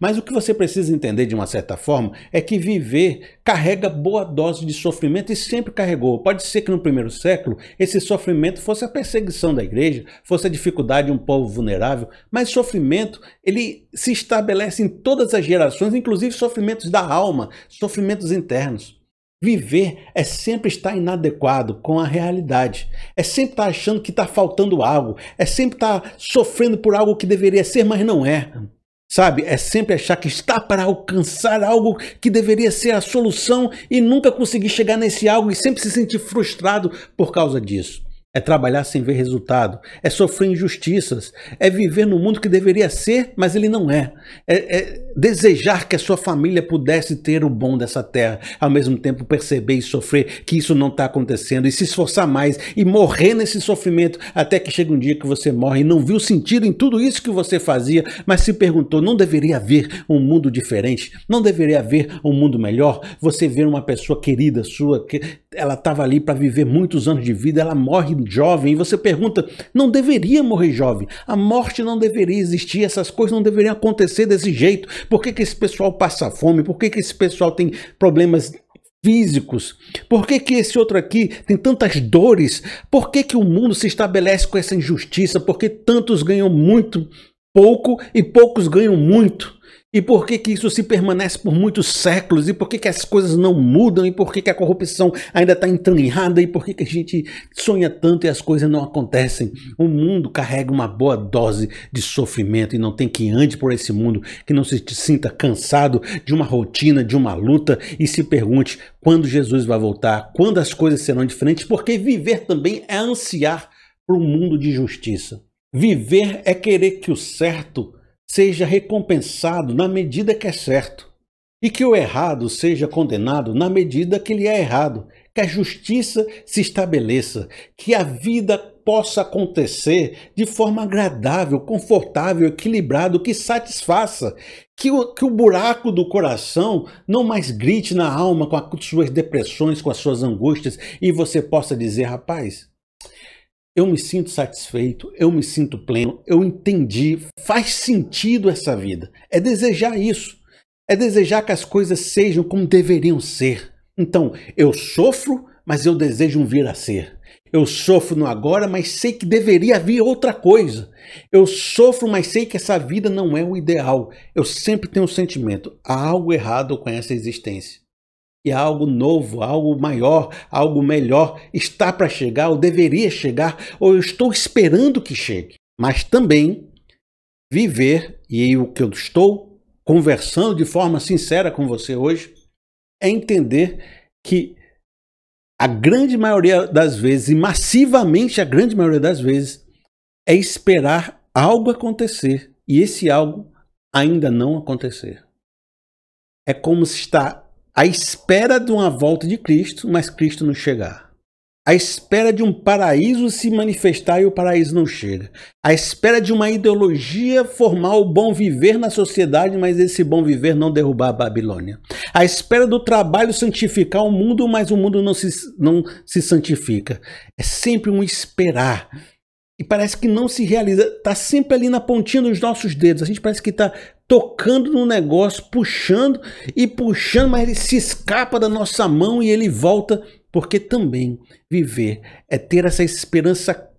Mas o que você precisa entender de uma certa forma é que viver carrega boa dose de sofrimento e sempre carregou. Pode ser que no primeiro século esse sofrimento fosse a perseguição da igreja, fosse a dificuldade de um povo vulnerável, mas sofrimento ele se estabelece em todas as gerações, inclusive sofrimentos da alma, sofrimentos internos. Viver é sempre estar inadequado com a realidade. É sempre estar achando que está faltando algo. É sempre estar sofrendo por algo que deveria ser, mas não é. Sabe? É sempre achar que está para alcançar algo que deveria ser a solução e nunca conseguir chegar nesse algo e sempre se sentir frustrado por causa disso. É trabalhar sem ver resultado, é sofrer injustiças, é viver no mundo que deveria ser, mas ele não é. é. é. desejar que a sua família pudesse ter o bom dessa terra, ao mesmo tempo perceber e sofrer que isso não está acontecendo, e se esforçar mais e morrer nesse sofrimento, até que chega um dia que você morre e não viu sentido em tudo isso que você fazia, mas se perguntou: não deveria haver um mundo diferente? Não deveria haver um mundo melhor? Você vê uma pessoa querida sua, que ela estava ali para viver muitos anos de vida, ela morre jovem, e você pergunta: não deveria morrer jovem? A morte não deveria existir, essas coisas não deveriam acontecer desse jeito. Por que, que esse pessoal passa fome? Por que, que esse pessoal tem problemas físicos? Por que, que esse outro aqui tem tantas dores? Por que, que o mundo se estabelece com essa injustiça? Por que tantos ganham muito pouco e poucos ganham muito? E por que, que isso se permanece por muitos séculos? E por que, que as coisas não mudam? E por que, que a corrupção ainda está entranhada? E por que, que a gente sonha tanto e as coisas não acontecem? O mundo carrega uma boa dose de sofrimento e não tem quem ande por esse mundo que não se sinta cansado de uma rotina, de uma luta e se pergunte quando Jesus vai voltar, quando as coisas serão diferentes, porque viver também é ansiar por um mundo de justiça. Viver é querer que o certo seja recompensado na medida que é certo, e que o errado seja condenado na medida que ele é errado, que a justiça se estabeleça, que a vida possa acontecer de forma agradável, confortável, equilibrado, que satisfaça, que o, que o buraco do coração não mais grite na alma com as suas depressões, com as suas angústias, e você possa dizer, rapaz, eu me sinto satisfeito, eu me sinto pleno, eu entendi, faz sentido essa vida. É desejar isso. É desejar que as coisas sejam como deveriam ser. Então, eu sofro, mas eu desejo um vir a ser. Eu sofro no agora, mas sei que deveria vir outra coisa. Eu sofro, mas sei que essa vida não é o ideal. Eu sempre tenho o um sentimento: há algo errado com essa existência e algo novo, algo maior, algo melhor está para chegar, ou deveria chegar, ou eu estou esperando que chegue. Mas também viver, e o que eu estou conversando de forma sincera com você hoje, é entender que a grande maioria das vezes, e massivamente a grande maioria das vezes, é esperar algo acontecer e esse algo ainda não acontecer. É como se está à espera de uma volta de Cristo, mas Cristo não chegar. À espera de um paraíso se manifestar e o paraíso não chega. À espera de uma ideologia formar o bom viver na sociedade, mas esse bom viver não derrubar a Babilônia. À espera do trabalho santificar o mundo, mas o mundo não se, não se santifica. É sempre um esperar e parece que não se realiza. Está sempre ali na pontinha dos nossos dedos. A gente parece que está tocando no negócio, puxando e puxando, mas ele se escapa da nossa mão e ele volta, porque também viver é ter essa esperança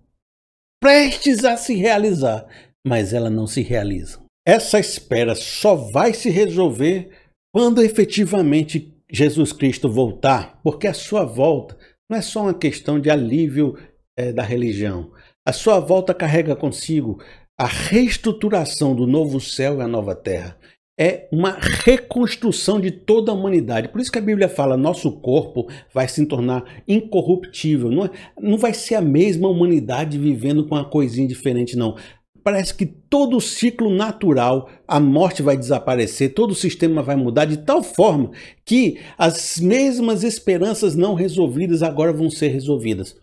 prestes a se realizar, mas ela não se realiza. Essa espera só vai se resolver quando efetivamente Jesus Cristo voltar, porque a sua volta não é só uma questão de alívio é, da religião. A sua volta carrega consigo a reestruturação do novo céu e a nova terra. É uma reconstrução de toda a humanidade. Por isso que a Bíblia fala: nosso corpo vai se tornar incorruptível. Não, é, não vai ser a mesma humanidade vivendo com uma coisinha diferente, não parece que todo o ciclo natural, a morte vai desaparecer, todo o sistema vai mudar de tal forma que as mesmas esperanças não resolvidas agora vão ser resolvidas.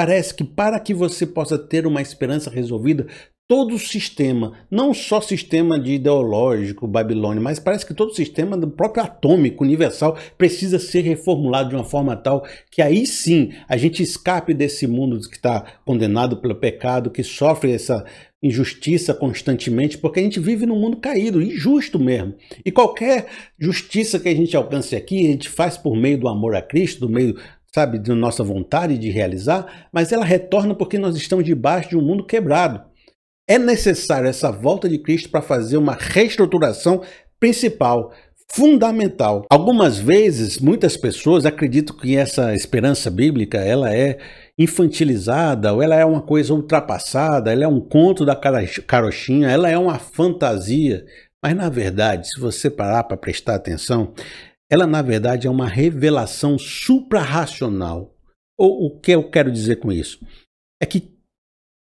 Parece que para que você possa ter uma esperança resolvida, todo o sistema, não só sistema de ideológico babilônico, mas parece que todo o sistema do próprio atômico universal precisa ser reformulado de uma forma tal que aí sim a gente escape desse mundo que está condenado pelo pecado, que sofre essa injustiça constantemente, porque a gente vive num mundo caído, injusto mesmo. E qualquer justiça que a gente alcance aqui, a gente faz por meio do amor a Cristo, do meio sabe, da nossa vontade de realizar, mas ela retorna porque nós estamos debaixo de um mundo quebrado. É necessário essa volta de Cristo para fazer uma reestruturação principal, fundamental. Algumas vezes, muitas pessoas acreditam que essa esperança bíblica ela é infantilizada, ou ela é uma coisa ultrapassada, ela é um conto da carochinha, ela é uma fantasia. Mas na verdade, se você parar para prestar atenção, ela na verdade é uma revelação suprarracional. Ou o que eu quero dizer com isso? É que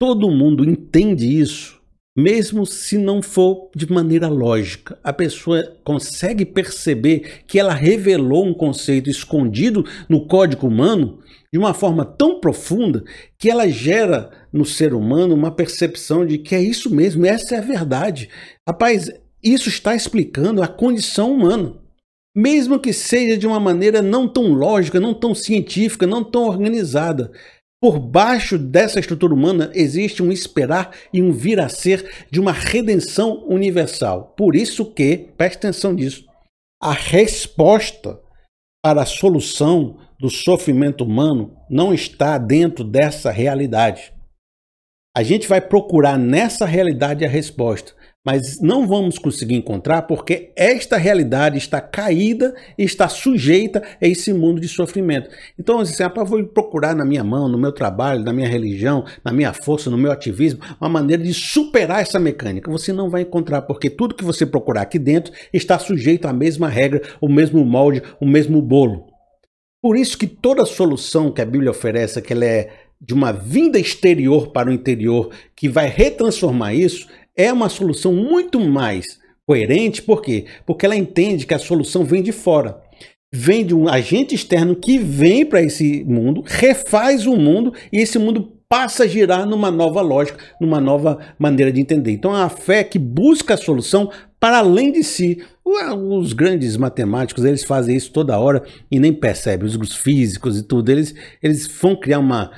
Todo mundo entende isso, mesmo se não for de maneira lógica. A pessoa consegue perceber que ela revelou um conceito escondido no código humano de uma forma tão profunda que ela gera no ser humano uma percepção de que é isso mesmo, essa é a verdade. Rapaz, isso está explicando a condição humana. Mesmo que seja de uma maneira não tão lógica, não tão científica, não tão organizada. Por baixo dessa estrutura humana existe um esperar e um vir a ser de uma redenção universal. Por isso que, preste atenção nisso, a resposta para a solução do sofrimento humano não está dentro dessa realidade. A gente vai procurar nessa realidade a resposta mas não vamos conseguir encontrar porque esta realidade está caída e está sujeita a esse mundo de sofrimento. Então, assim, ah, vou procurar na minha mão, no meu trabalho, na minha religião, na minha força, no meu ativismo, uma maneira de superar essa mecânica. Você não vai encontrar, porque tudo que você procurar aqui dentro está sujeito à mesma regra, o mesmo molde, o mesmo bolo. Por isso que toda solução que a Bíblia oferece, que ela é de uma vinda exterior para o interior, que vai retransformar isso, é uma solução muito mais coerente, por quê? Porque ela entende que a solução vem de fora. Vem de um agente externo que vem para esse mundo, refaz o mundo e esse mundo passa a girar numa nova lógica, numa nova maneira de entender. Então é a fé que busca a solução para além de si. Os grandes matemáticos, eles fazem isso toda hora e nem percebem. Os físicos e tudo, eles, eles vão criar uma,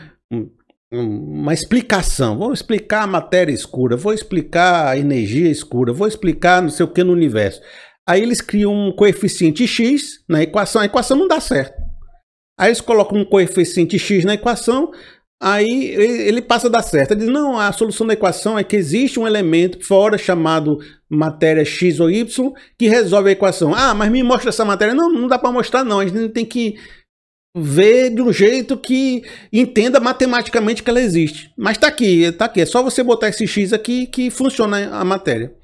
uma explicação. Vou explicar a matéria escura, vou explicar a energia escura, vou explicar não sei o que no universo. Aí eles criam um coeficiente x na equação, a equação não dá certo. Aí eles colocam um coeficiente x na equação, aí ele passa a dar certo. Ele diz, não, a solução da equação é que existe um elemento fora chamado matéria x ou y que resolve a equação. Ah, mas me mostra essa matéria. Não, não dá para mostrar não, a gente tem que ver de um jeito que entenda matematicamente que ela existe. Mas está aqui, está aqui. É só você botar esse X aqui que funciona a matéria.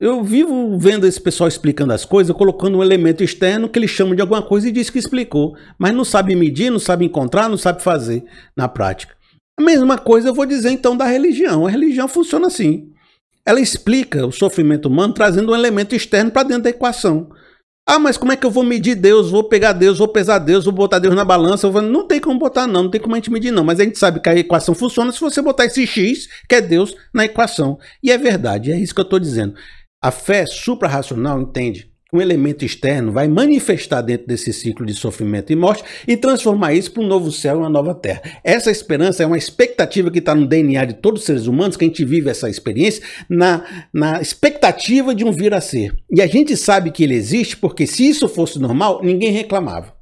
Eu vivo vendo esse pessoal explicando as coisas, colocando um elemento externo que eles chamam de alguma coisa e diz que explicou. Mas não sabe medir, não sabe encontrar, não sabe fazer na prática. A mesma coisa eu vou dizer então da religião. A religião funciona assim. Ela explica o sofrimento humano trazendo um elemento externo para dentro da equação. Ah, mas como é que eu vou medir Deus? Vou pegar Deus, vou pesar Deus, vou botar Deus na balança. Vou... Não tem como botar, não. Não tem como a gente medir, não. Mas a gente sabe que a equação funciona se você botar esse X, que é Deus, na equação. E é verdade, é isso que eu estou dizendo. A fé suprarracional entende um elemento externo vai manifestar dentro desse ciclo de sofrimento e morte e transformar isso para um novo céu e uma nova terra. Essa esperança é uma expectativa que está no DNA de todos os seres humanos, que a gente vive essa experiência na, na expectativa de um vir a ser. E a gente sabe que ele existe porque se isso fosse normal, ninguém reclamava.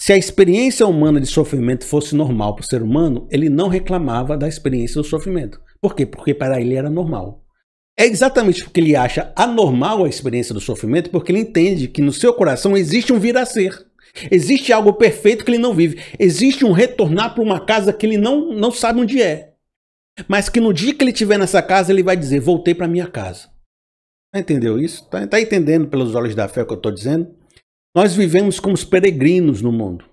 Se a experiência humana de sofrimento fosse normal para o ser humano, ele não reclamava da experiência do sofrimento. Por quê? Porque para ele era normal. É exatamente porque ele acha anormal a experiência do sofrimento, porque ele entende que no seu coração existe um vir a ser. Existe algo perfeito que ele não vive. Existe um retornar para uma casa que ele não, não sabe onde é. Mas que no dia que ele estiver nessa casa, ele vai dizer: Voltei para minha casa. Entendeu isso? Tá, tá entendendo pelos olhos da fé o que eu estou dizendo? Nós vivemos como os peregrinos no mundo.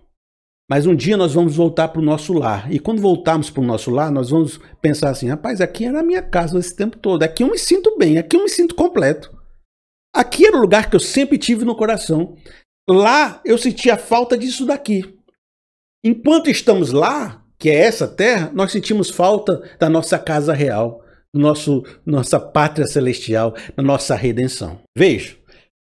Mas um dia nós vamos voltar para o nosso lar. E quando voltarmos para o nosso lar, nós vamos pensar assim: rapaz, aqui era a minha casa esse tempo todo. Aqui eu me sinto bem, aqui eu me sinto completo. Aqui era o lugar que eu sempre tive no coração. Lá eu sentia falta disso daqui. Enquanto estamos lá, que é essa terra, nós sentimos falta da nossa casa real, nosso, nossa pátria celestial, na nossa redenção. Veja,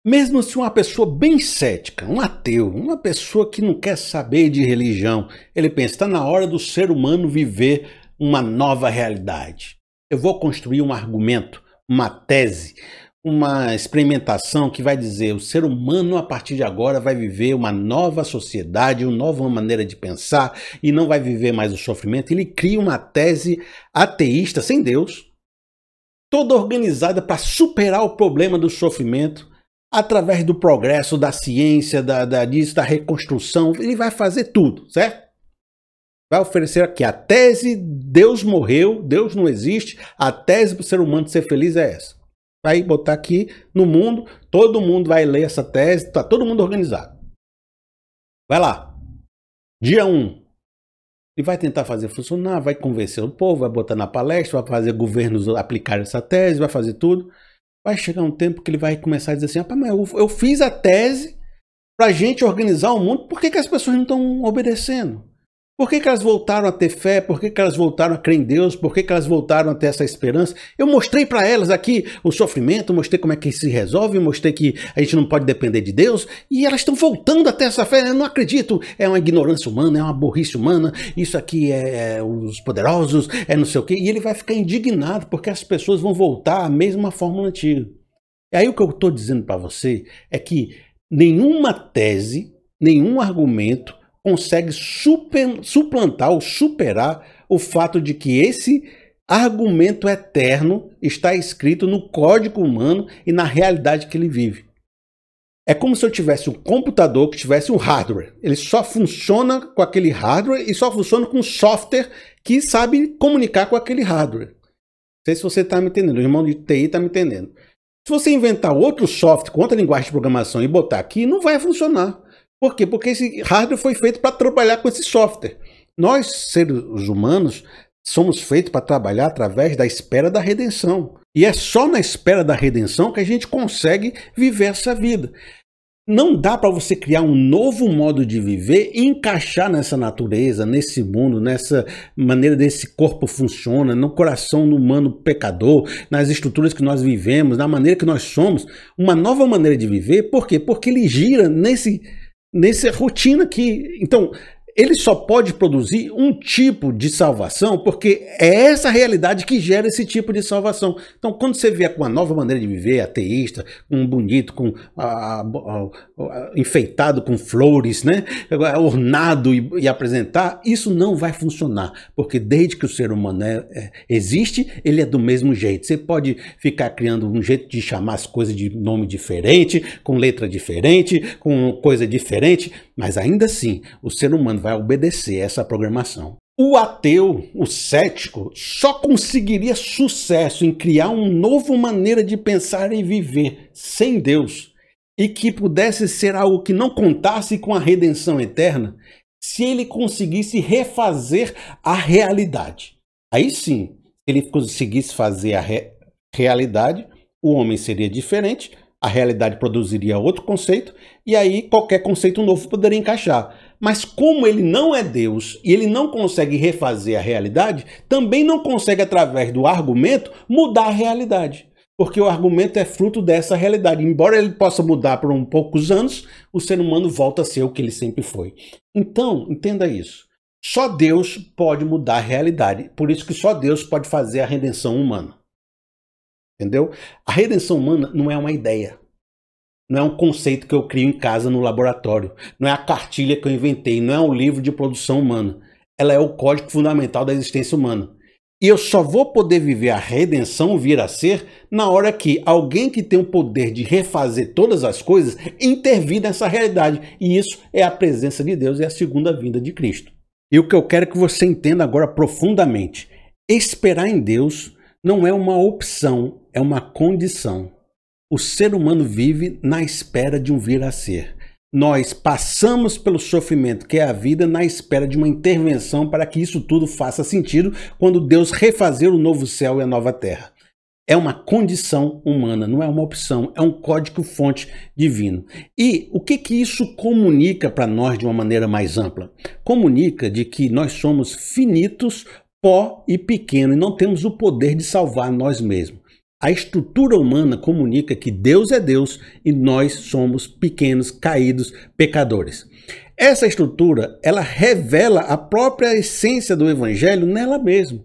mesmo se uma pessoa bem cética, um ateu, uma pessoa que não quer saber de religião, ele pensa, está na hora do ser humano viver uma nova realidade. Eu vou construir um argumento, uma tese, uma experimentação que vai dizer o ser humano a partir de agora vai viver uma nova sociedade, uma nova maneira de pensar e não vai viver mais o sofrimento. Ele cria uma tese ateísta sem Deus, toda organizada para superar o problema do sofrimento através do progresso da ciência, da, da disso, da reconstrução. Ele vai fazer tudo, certo? Vai oferecer aqui a tese Deus morreu, Deus não existe. A tese para o ser humano ser feliz é essa vai botar aqui no mundo, todo mundo vai ler essa tese, tá todo mundo organizado. Vai lá. Dia 1. Um, e vai tentar fazer funcionar, vai convencer o povo, vai botar na palestra, vai fazer governos aplicar essa tese, vai fazer tudo. Vai chegar um tempo que ele vai começar a dizer assim: ah, mas eu, eu fiz a tese para a gente organizar o mundo, por que, que as pessoas não estão obedecendo? Por que, que, elas voltaram a ter fé? Por que, que elas voltaram a crer em Deus? Por que, que elas voltaram a ter essa esperança? Eu mostrei para elas aqui o sofrimento, mostrei como é que se resolve, mostrei que a gente não pode depender de Deus e elas estão voltando a ter essa fé. Eu não acredito. É uma ignorância humana, é uma burrice humana. Isso aqui é, é os poderosos, é não sei o quê. E ele vai ficar indignado porque as pessoas vão voltar à mesma fórmula antiga. E aí o que eu estou dizendo para você é que nenhuma tese, nenhum argumento consegue super, suplantar ou superar o fato de que esse argumento eterno está escrito no código humano e na realidade que ele vive. É como se eu tivesse um computador que tivesse um hardware. Ele só funciona com aquele hardware e só funciona com software que sabe comunicar com aquele hardware. Não sei se você está me entendendo, o irmão de TI está me entendendo. Se você inventar outro software com outra linguagem de programação e botar aqui, não vai funcionar. Por quê? Porque esse hardware foi feito para trabalhar com esse software. Nós, seres humanos, somos feitos para trabalhar através da espera da redenção. E é só na espera da redenção que a gente consegue viver essa vida. Não dá para você criar um novo modo de viver e encaixar nessa natureza, nesse mundo, nessa maneira desse corpo funciona, no coração humano pecador, nas estruturas que nós vivemos, na maneira que nós somos, uma nova maneira de viver. Por quê? Porque ele gira nesse nessa rotina aqui. Então, ele só pode produzir um tipo de salvação porque é essa realidade que gera esse tipo de salvação. Então, quando você vier com uma nova maneira de viver, ateísta, um bonito, com enfeitado com flores, né, ornado e, e, apresentar, isso não vai funcionar, porque desde que o ser humano é, é, existe, ele é do mesmo jeito. Você pode ficar criando um jeito de chamar as coisas de nome diferente, com letra diferente, com coisa diferente, mas ainda assim, o ser humano vai obedecer essa programação. O ateu, o cético, só conseguiria sucesso em criar uma nova maneira de pensar e viver sem Deus e que pudesse ser algo que não contasse com a redenção eterna se ele conseguisse refazer a realidade. Aí sim, se ele conseguisse fazer a re realidade, o homem seria diferente, a realidade produziria outro conceito e aí qualquer conceito novo poderia encaixar. Mas como ele não é Deus e ele não consegue refazer a realidade, também não consegue, através do argumento, mudar a realidade. Porque o argumento é fruto dessa realidade. Embora ele possa mudar por um poucos anos, o ser humano volta a ser o que ele sempre foi. Então, entenda isso. Só Deus pode mudar a realidade. Por isso que só Deus pode fazer a redenção humana. Entendeu? A redenção humana não é uma ideia. Não é um conceito que eu crio em casa no laboratório. Não é a cartilha que eu inventei. Não é um livro de produção humana. Ela é o código fundamental da existência humana. E eu só vou poder viver a redenção vir a ser na hora que alguém que tem o poder de refazer todas as coisas intervir nessa realidade. E isso é a presença de Deus e a segunda vinda de Cristo. E o que eu quero que você entenda agora profundamente: esperar em Deus não é uma opção, é uma condição. O ser humano vive na espera de um vir a ser. Nós passamos pelo sofrimento que é a vida na espera de uma intervenção para que isso tudo faça sentido quando Deus refazer o novo céu e a nova terra. É uma condição humana, não é uma opção, é um código-fonte divino. E o que, que isso comunica para nós de uma maneira mais ampla? Comunica de que nós somos finitos pó e pequeno e não temos o poder de salvar nós mesmos. A estrutura humana comunica que Deus é Deus e nós somos pequenos, caídos, pecadores. Essa estrutura, ela revela a própria essência do evangelho nela mesma.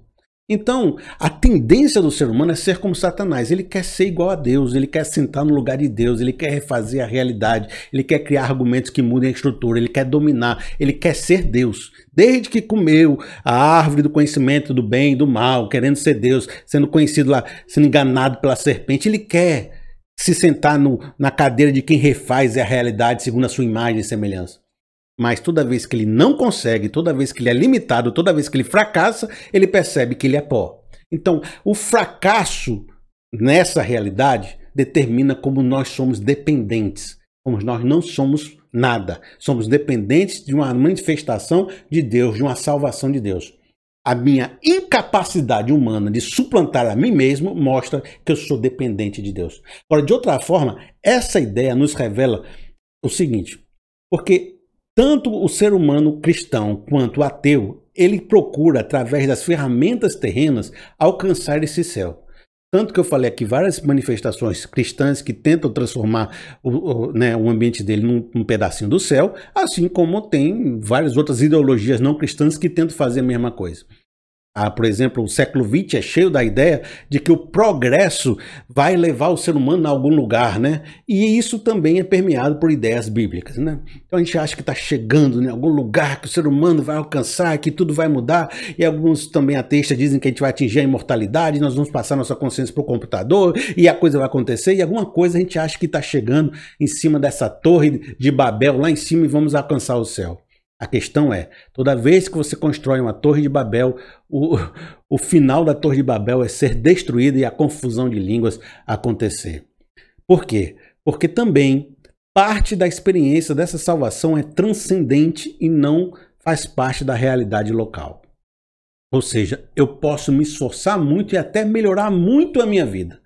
Então, a tendência do ser humano é ser como Satanás. Ele quer ser igual a Deus, ele quer sentar no lugar de Deus, ele quer refazer a realidade, ele quer criar argumentos que mudem a estrutura, ele quer dominar, ele quer ser Deus. Desde que comeu a árvore do conhecimento do bem e do mal, querendo ser Deus, sendo conhecido lá, sendo enganado pela serpente, ele quer se sentar no, na cadeira de quem refaz a realidade segundo a sua imagem e semelhança. Mas toda vez que ele não consegue, toda vez que ele é limitado, toda vez que ele fracassa, ele percebe que ele é pó. Então, o fracasso nessa realidade determina como nós somos dependentes, como nós não somos nada. Somos dependentes de uma manifestação de Deus, de uma salvação de Deus. A minha incapacidade humana de suplantar a mim mesmo mostra que eu sou dependente de Deus. Agora, de outra forma, essa ideia nos revela o seguinte: porque tanto o ser humano cristão quanto o ateu, ele procura, através das ferramentas terrenas, alcançar esse céu. Tanto que eu falei aqui várias manifestações cristãs que tentam transformar o, o, né, o ambiente dele num, num, pedacinho do céu, assim como tem várias outras ideologias não cristãs que tentam fazer a mesma coisa. Ah, por exemplo, o século XX é cheio da ideia de que o progresso vai levar o ser humano a algum lugar, né? E isso também é permeado por ideias bíblicas, né? Então a gente acha que está chegando em algum lugar que o ser humano vai alcançar, que tudo vai mudar, e alguns também ateístas dizem que a gente vai atingir a imortalidade, nós vamos passar nossa consciência para o computador e a coisa vai acontecer, e alguma coisa a gente acha que está chegando em cima dessa torre de Babel lá em cima e vamos alcançar o céu. A questão é, toda vez que você constrói uma torre de Babel, o, o final da torre de Babel é ser destruída e a confusão de línguas acontecer. Por quê? Porque também parte da experiência dessa salvação é transcendente e não faz parte da realidade local. Ou seja, eu posso me esforçar muito e até melhorar muito a minha vida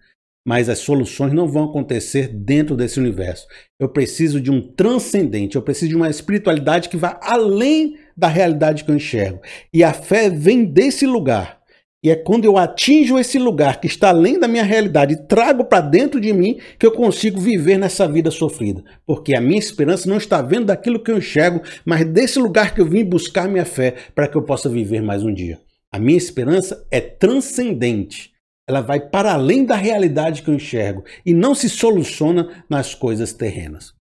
mas as soluções não vão acontecer dentro desse universo. Eu preciso de um transcendente, eu preciso de uma espiritualidade que vá além da realidade que eu enxergo. E a fé vem desse lugar. E é quando eu atinjo esse lugar que está além da minha realidade e trago para dentro de mim que eu consigo viver nessa vida sofrida. Porque a minha esperança não está vendo daquilo que eu enxergo, mas desse lugar que eu vim buscar minha fé para que eu possa viver mais um dia. A minha esperança é transcendente ela vai para além da realidade que eu enxergo e não se soluciona nas coisas terrenas.